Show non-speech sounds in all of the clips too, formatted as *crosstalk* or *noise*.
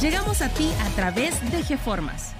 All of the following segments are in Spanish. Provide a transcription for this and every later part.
Llegamos a ti a través de GeFormas.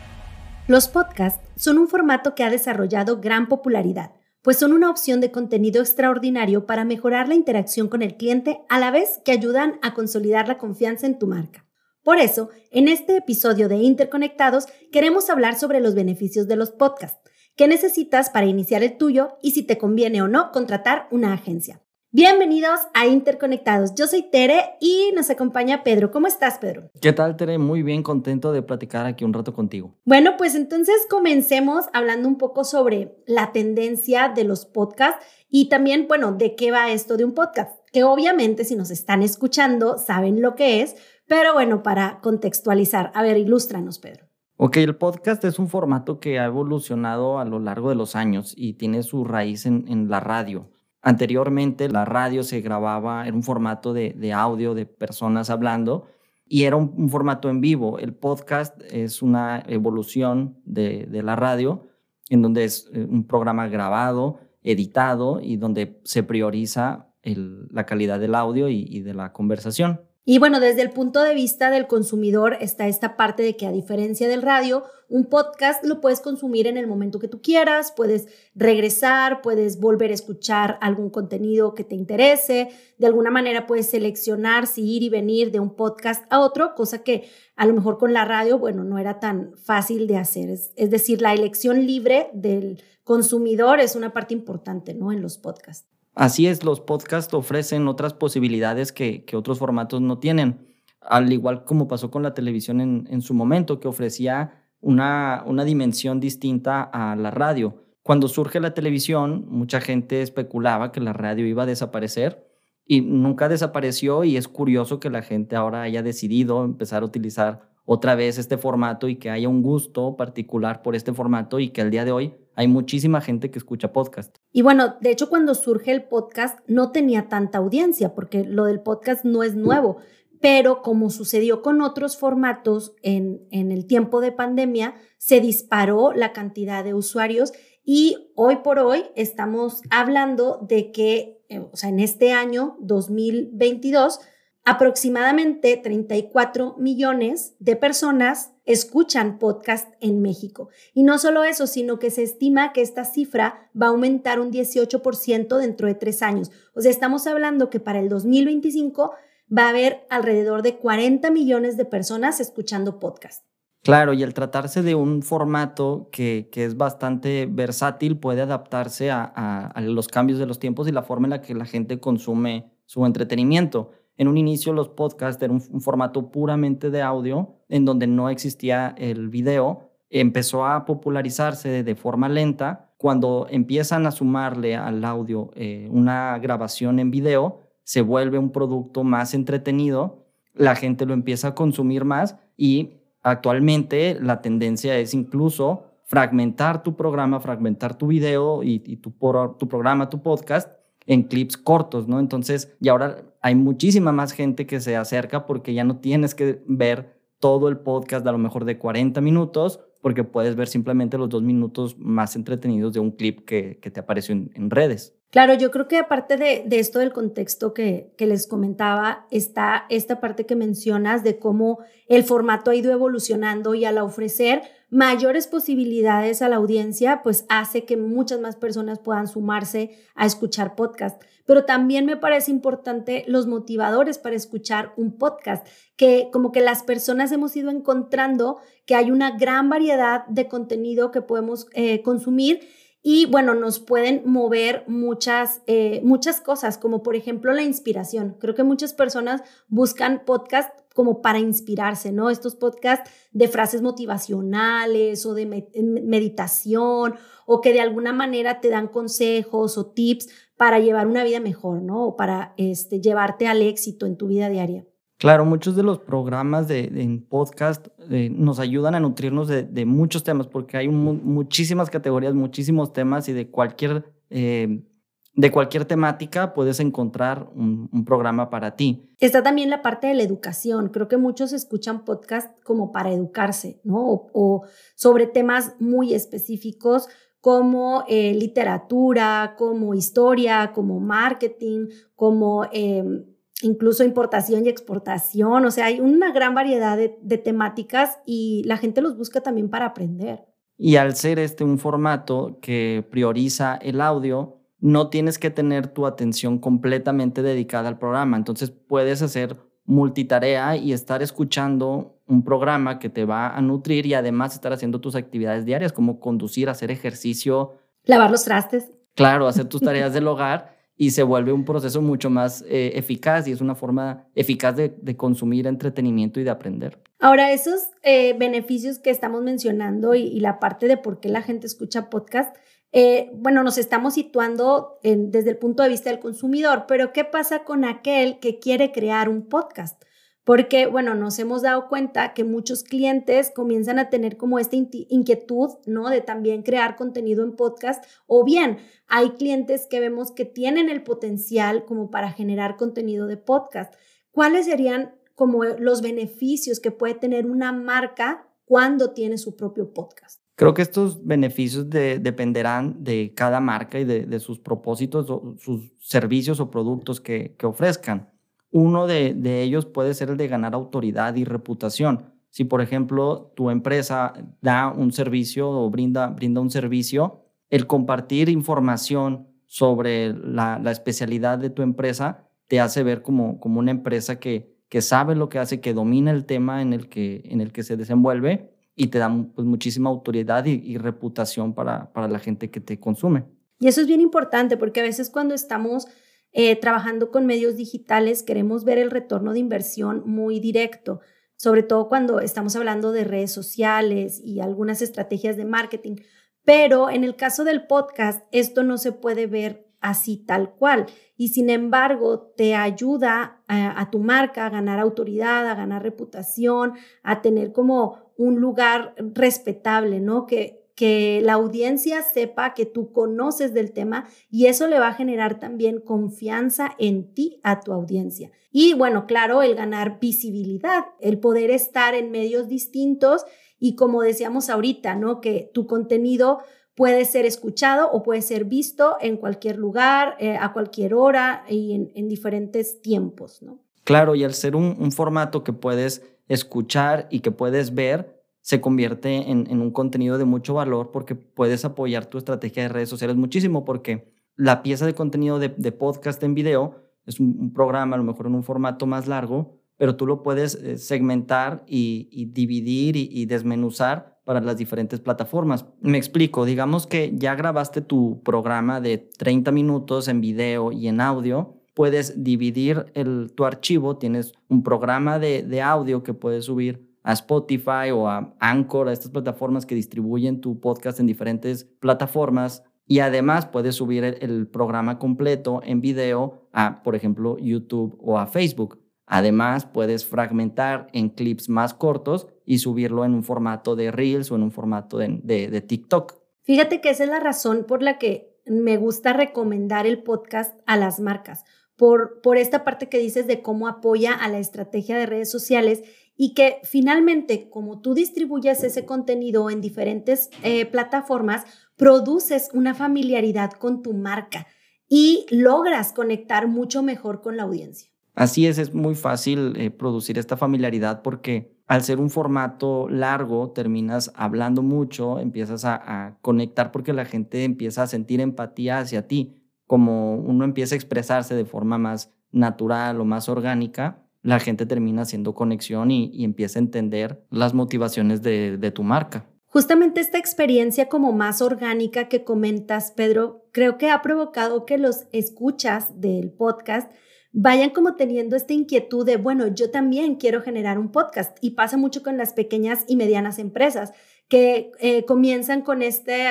Los podcasts son un formato que ha desarrollado gran popularidad, pues son una opción de contenido extraordinario para mejorar la interacción con el cliente a la vez que ayudan a consolidar la confianza en tu marca. Por eso, en este episodio de Interconectados queremos hablar sobre los beneficios de los podcasts, qué necesitas para iniciar el tuyo y si te conviene o no contratar una agencia. Bienvenidos a Interconectados. Yo soy Tere y nos acompaña Pedro. ¿Cómo estás, Pedro? ¿Qué tal, Tere? Muy bien, contento de platicar aquí un rato contigo. Bueno, pues entonces comencemos hablando un poco sobre la tendencia de los podcasts y también, bueno, de qué va esto de un podcast, que obviamente si nos están escuchando saben lo que es, pero bueno, para contextualizar, a ver, ilústranos, Pedro. Ok, el podcast es un formato que ha evolucionado a lo largo de los años y tiene su raíz en, en la radio. Anteriormente la radio se grababa en un formato de, audio de personas hablando y era un, formato en vivo. El podcast es una evolución de, la radio en donde es eh, un programa grabado, editado y donde se prioriza la calidad del audio y de la conversación. Y bueno, desde el punto de vista del consumidor está esta parte de que a diferencia del radio, un podcast lo puedes consumir en el momento que tú quieras, puedes regresar, puedes volver a escuchar algún contenido que te interese, de alguna manera puedes seleccionar si ir y venir de un podcast a otro, cosa que a lo mejor con la radio, bueno, no era tan fácil de hacer. Es, es decir, la elección libre del consumidor es una parte importante, ¿no? En los podcasts. Así es, los podcasts ofrecen otras posibilidades que, otros formatos no tienen, al igual como pasó con la televisión en, su momento, que ofrecía una, una dimensión distinta a la radio. Cuando surge la televisión, mucha gente especulaba que la radio iba a desaparecer y nunca desapareció y es curioso que la gente ahora haya decidido empezar a utilizar otra vez este formato y que haya un gusto particular por este formato y que al día de hoy hay muchísima gente que escucha podcast. Y bueno, de hecho cuando surge el podcast no tenía tanta audiencia porque lo del podcast no es nuevo, pero como sucedió con otros formatos en, en el tiempo de pandemia, se disparó la cantidad de usuarios y hoy por hoy estamos hablando de que, eh, o sea, en este año 2022, Aproximadamente 34 millones de personas escuchan podcast en México. Y no solo eso, sino que se estima que esta cifra va a aumentar un 18% dentro de tres años. O sea, estamos hablando que para el 2025 va a haber alrededor de 40 millones de personas escuchando podcast. Claro, y al tratarse de un formato que, es bastante versátil, puede adaptarse a, a los cambios de los tiempos y la forma en la que la gente consume su entretenimiento. En un inicio los podcasts eran un, formato puramente de audio, en donde no existía el video. Empezó a popularizarse de forma lenta. Cuando empiezan a sumarle al audio eh, una grabación en video, se vuelve un producto más entretenido, la gente lo empieza a consumir más y actualmente la tendencia es incluso fragmentar tu programa, fragmentar tu video y, tu, tu programa, tu podcast en clips cortos, ¿no? Entonces, y ahora hay muchísima más gente que se acerca porque ya no tienes que ver todo el podcast a lo mejor de 40 minutos, porque puedes ver simplemente los dos minutos más entretenidos de un clip que, te apareció en, redes. Claro, yo creo que aparte de, esto del contexto que, que, les comentaba, está esta parte que mencionas de cómo el formato ha ido evolucionando y al ofrecer mayores posibilidades a la audiencia, pues hace que muchas más personas puedan sumarse a escuchar podcast. Pero también me parece importante los motivadores para escuchar un podcast, que como que las personas hemos ido encontrando que hay una gran variedad de contenido que podemos eh, consumir y bueno, nos pueden mover muchas, eh, muchas cosas, como por ejemplo la inspiración. Creo que muchas personas buscan podcast como para inspirarse, ¿no? Estos podcasts de frases motivacionales o de meditación o que de alguna manera te dan consejos o tips para llevar una vida mejor, ¿no? O para este, llevarte al éxito en tu vida diaria. Claro, muchos de los programas de, en podcast eh, nos ayudan a nutrirnos de, muchos temas, porque hay muchísimas categorías, muchísimos temas y de cualquier, eh, de cualquier temática puedes encontrar un, programa para ti. Está también la parte de la educación. Creo que muchos escuchan podcast como para educarse, ¿no? O, sobre temas muy específicos como eh, literatura, como historia, como marketing, como em, incluso importación y exportación, o sea, hay una gran variedad de, temáticas y la gente los busca también para aprender. Y al ser este un formato que prioriza el audio, no tienes que tener tu atención completamente dedicada al programa, entonces puedes hacer multitarea y estar escuchando un programa que te va a nutrir y además estar haciendo tus actividades diarias como conducir, hacer ejercicio. Lavar los trastes. Claro, hacer tus *laughs* tareas del hogar y se vuelve un proceso mucho más eh, eficaz y es una forma eficaz de, consumir entretenimiento y de aprender. Ahora, esos eh, beneficios que estamos mencionando y, la parte de por qué la gente escucha podcast, eh, bueno, nos estamos situando desde el punto de vista del consumidor, pero ¿qué pasa con aquel que quiere crear un podcast? Porque, bueno, nos hemos dado cuenta que muchos clientes comienzan a tener como esta inquietud, ¿no? De también crear contenido en podcast. O bien, hay clientes que vemos que tienen el potencial como para generar contenido de podcast. ¿Cuáles serían como los beneficios que puede tener una marca cuando tiene su propio podcast? Creo que estos beneficios dependerán de cada marca y de, sus propósitos o sus servicios o productos que ofrezcan. Uno de, ellos puede ser el de ganar autoridad y reputación. Si, por ejemplo, tu empresa da un servicio o brinda, brinda un servicio, el compartir información sobre la, especialidad de tu empresa te hace ver como, como una empresa que, que sabe lo que hace, que domina el tema en el que, en el que se desenvuelve y te da pues, muchísima autoridad y, y reputación para, para la gente que te consume. Y eso es bien importante porque a veces cuando estamos eh, trabajando con medios digitales queremos ver el retorno de inversión muy directo, sobre todo cuando estamos hablando de redes sociales y algunas estrategias de marketing. Pero en el caso del podcast, esto no se puede ver así tal cual. Y sin embargo, te ayuda a, a, tu marca a ganar autoridad, a ganar reputación, a tener como un lugar respetable, ¿no? Que, que la audiencia sepa que tú conoces del tema y eso le va a generar también confianza en ti a tu audiencia. Y bueno, claro, el ganar visibilidad, el poder estar en medios distintos y como decíamos ahorita, ¿no? Que tu contenido puede ser escuchado o puede ser visto en cualquier lugar, eh, a cualquier hora y en, diferentes tiempos, ¿no? Claro, y al ser un formato que puedes escuchar y que puedes ver, se convierte en, un contenido de mucho valor porque puedes apoyar tu estrategia de redes sociales muchísimo porque la pieza de contenido de, podcast en video es un, programa a lo mejor en un formato más largo, pero tú lo puedes eh, segmentar y, dividir y, desmenuzar para las diferentes plataformas. Me explico, digamos que ya grabaste tu programa de 30 minutos en video y en audio, puedes dividir el, tu archivo, tienes un programa de audio que puedes subir a Spotify o a Anchor, a estas plataformas que distribuyen tu podcast en diferentes plataformas. Y además puedes subir el, programa completo en video a, por ejemplo, YouTube o a Facebook. Además, puedes fragmentar en clips más cortos y subirlo en un formato de Reels o en un formato de, de, TikTok. Fíjate que esa es la razón por la que me gusta recomendar el podcast a las marcas, por, por esta parte que dices de cómo apoya a la estrategia de redes sociales y que finalmente, como tú distribuyes ese contenido en diferentes eh, plataformas, produces una familiaridad con tu marca y logras conectar mucho mejor con la audiencia. Así es, es muy fácil eh, producir esta familiaridad porque al ser un formato largo terminas hablando mucho, empiezas a, a conectar porque la gente empieza a sentir empatía hacia ti, como uno empieza a expresarse de forma más natural o más orgánica, la gente termina haciendo conexión y, empieza a entender las motivaciones de, de tu marca. Justamente esta experiencia como más orgánica que comentas, Pedro, creo que ha provocado que los escuchas del podcast vayan como teniendo esta inquietud de, bueno, yo también quiero generar un podcast y pasa mucho con las pequeñas y medianas empresas que eh, comienzan con este,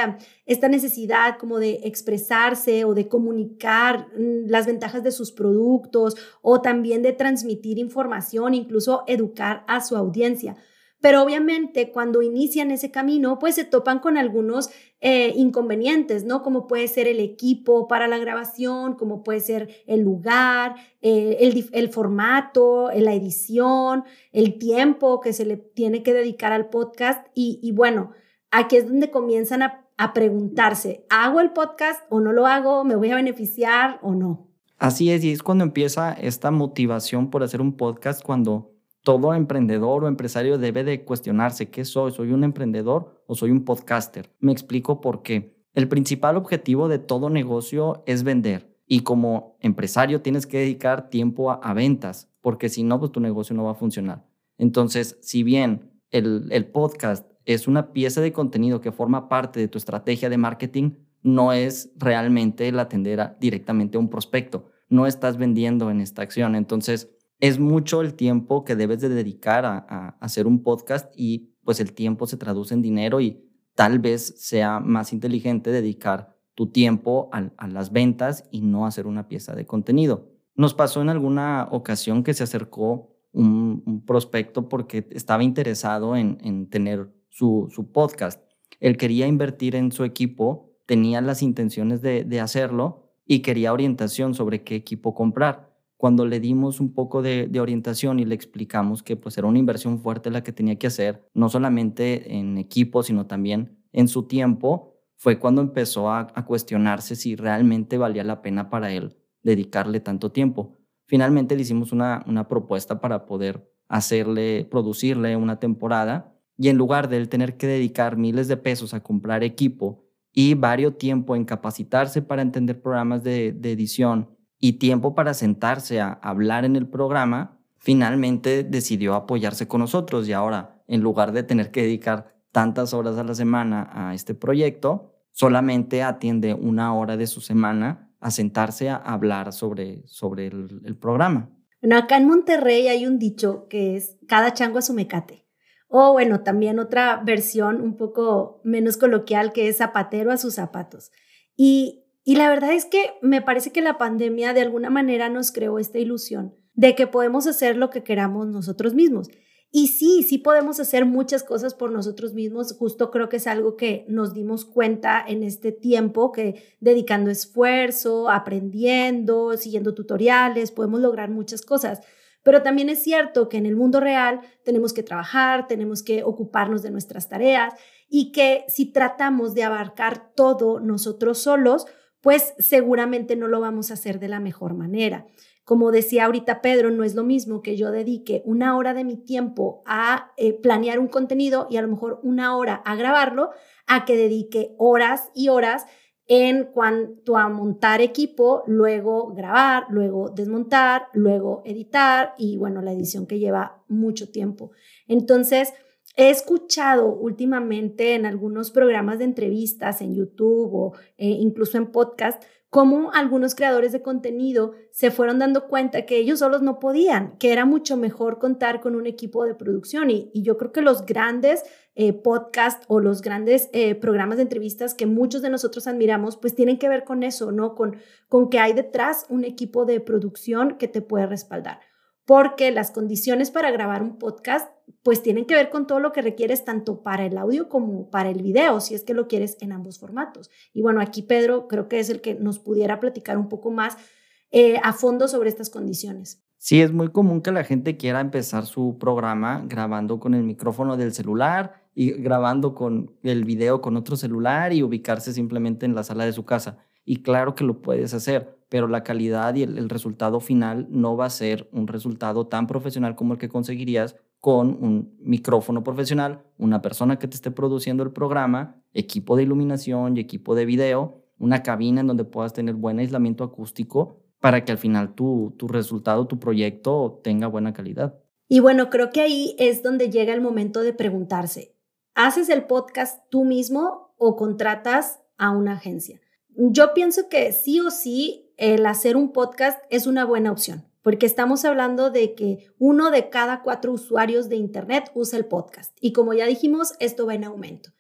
esta necesidad como de expresarse o de comunicar mm, las ventajas de sus productos o también de transmitir información, incluso educar a su audiencia. Pero obviamente cuando inician ese camino, pues se topan con algunos eh, inconvenientes, ¿no? Como puede ser el equipo para la grabación, como puede ser el lugar, eh, el, formato, la edición, el tiempo que se le tiene que dedicar al podcast. Y, bueno, aquí es donde comienzan a, a preguntarse, ¿hago el podcast o no lo hago? ¿Me voy a beneficiar o no? Así es, y es cuando empieza esta motivación por hacer un podcast, cuando todo emprendedor o empresario debe de cuestionarse, ¿qué soy? ¿Soy un emprendedor o soy un podcaster? Me explico por qué. El principal objetivo de todo negocio es vender y como empresario tienes que dedicar tiempo a, ventas porque si no, pues tu negocio no va a funcionar. Entonces, si bien el, podcast es una pieza de contenido que forma parte de tu estrategia de marketing, no es realmente el atender directamente a un prospecto. No estás vendiendo en esta acción. Entonces, es mucho el tiempo que debes de dedicar a, hacer un podcast y pues el tiempo se traduce en dinero y tal vez sea más inteligente dedicar tu tiempo a, las ventas y no hacer una pieza de contenido. Nos pasó en alguna ocasión que se acercó un, prospecto porque estaba interesado en, tener su, podcast. Él quería invertir en su equipo, tenía las intenciones de hacerlo y quería orientación sobre qué equipo comprar cuando le dimos un poco de, orientación y le explicamos que pues era una inversión fuerte la que tenía que hacer, no solamente en equipo, sino también en su tiempo, fue cuando empezó a, cuestionarse si realmente valía la pena para él dedicarle tanto tiempo. Finalmente le hicimos una, propuesta para poder hacerle, producirle una temporada y en lugar de él tener que dedicar miles de pesos a comprar equipo y varios tiempo en capacitarse para entender programas de edición, y tiempo para sentarse a hablar en el programa, finalmente decidió apoyarse con nosotros y ahora, en lugar de tener que dedicar tantas horas a la semana a este proyecto, solamente atiende una hora de su semana a sentarse a hablar sobre, sobre el, programa. Bueno, acá en Monterrey hay un dicho que es cada chango a su mecate. O bueno, también otra versión un poco menos coloquial que es zapatero a sus zapatos. Y y la verdad es que me parece que la pandemia de alguna manera nos creó esta ilusión de que podemos hacer lo que queramos nosotros mismos. Y sí, sí podemos hacer muchas cosas por nosotros mismos. Justo creo que es algo que nos dimos cuenta en este tiempo, que dedicando esfuerzo, aprendiendo, siguiendo tutoriales, podemos lograr muchas cosas. Pero también es cierto que en el mundo real tenemos que trabajar, tenemos que ocuparnos de nuestras tareas y que si tratamos de abarcar todo nosotros solos, pues seguramente no lo vamos a hacer de la mejor manera. Como decía ahorita Pedro, no es lo mismo que yo dedique una hora de mi tiempo a eh, planear un contenido y a lo mejor una hora a grabarlo, a que dedique horas y horas en cuanto a montar equipo, luego grabar, luego desmontar, luego editar y bueno, la edición que lleva mucho tiempo. Entonces, He escuchado últimamente en algunos programas de entrevistas en YouTube o eh, incluso en podcast cómo algunos creadores de contenido se fueron dando cuenta que ellos solos no podían, que era mucho mejor contar con un equipo de producción. Y, yo creo que los grandes eh, podcasts o los grandes eh, programas de entrevistas que muchos de nosotros admiramos, pues tienen que ver con eso, ¿no? Con, con que hay detrás un equipo de producción que te puede respaldar porque las condiciones para grabar un podcast pues tienen que ver con todo lo que requieres tanto para el audio como para el video, si es que lo quieres en ambos formatos. Y bueno, aquí Pedro creo que es el que nos pudiera platicar un poco más eh, a fondo sobre estas condiciones. Sí, es muy común que la gente quiera empezar su programa grabando con el micrófono del celular y grabando con el video con otro celular y ubicarse simplemente en la sala de su casa. Y claro que lo puedes hacer, pero la calidad y el, resultado final no va a ser un resultado tan profesional como el que conseguirías con un micrófono profesional, una persona que te esté produciendo el programa, equipo de iluminación y equipo de video, una cabina en donde puedas tener buen aislamiento acústico para que al final tu, tu resultado, tu proyecto tenga buena calidad. Y bueno, creo que ahí es donde llega el momento de preguntarse, ¿haces el podcast tú mismo o contratas a una agencia? Yo pienso que sí o sí el hacer un podcast es una buena opción. Porque estamos hablando de que uno de cada cuatro usuarios de Internet usa el podcast. Y como ya dijimos, esto va en aumento.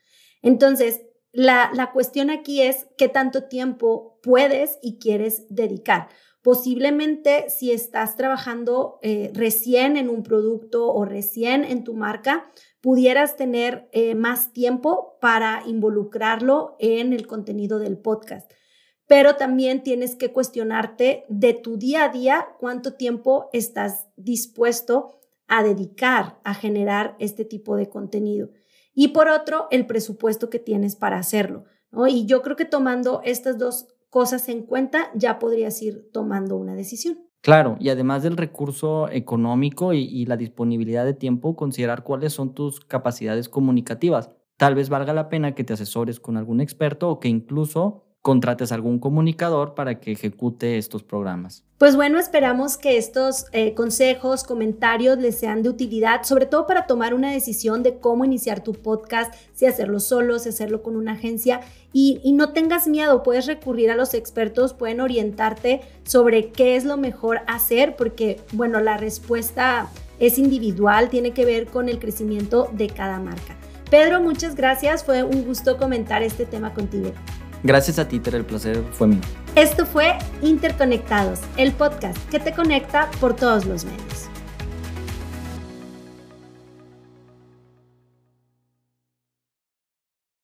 Entonces, la, cuestión aquí es qué tanto tiempo puedes y quieres dedicar. Posiblemente si estás trabajando eh, recién en un producto o recién en tu marca, pudieras tener eh, más tiempo para involucrarlo en el contenido del podcast. Pero también tienes que cuestionarte de tu día a día cuánto tiempo estás dispuesto a dedicar a generar este tipo de contenido. Y por otro, el presupuesto que tienes para hacerlo. Y yo creo que tomando estas dos cosas en cuenta, ya podrías ir tomando una decisión. Claro, y además del recurso económico y, la disponibilidad de tiempo, considerar cuáles son tus capacidades comunicativas. Tal vez valga la pena que te asesores con algún experto o que incluso contrates algún comunicador para que ejecute estos programas. Pues bueno, esperamos que estos eh, consejos, comentarios les sean de utilidad, sobre todo para tomar una decisión de cómo iniciar tu podcast, si hacerlo solo, si hacerlo con una agencia. Y, y no tengas miedo, puedes recurrir a los expertos, pueden orientarte sobre qué es lo mejor hacer, porque bueno, la respuesta es individual, tiene que ver con el crecimiento de cada marca. Pedro, muchas gracias, fue un gusto comentar este tema contigo. Gracias a ti, Ter, el placer fue mío. Esto fue Interconectados, el podcast que te conecta por todos los medios.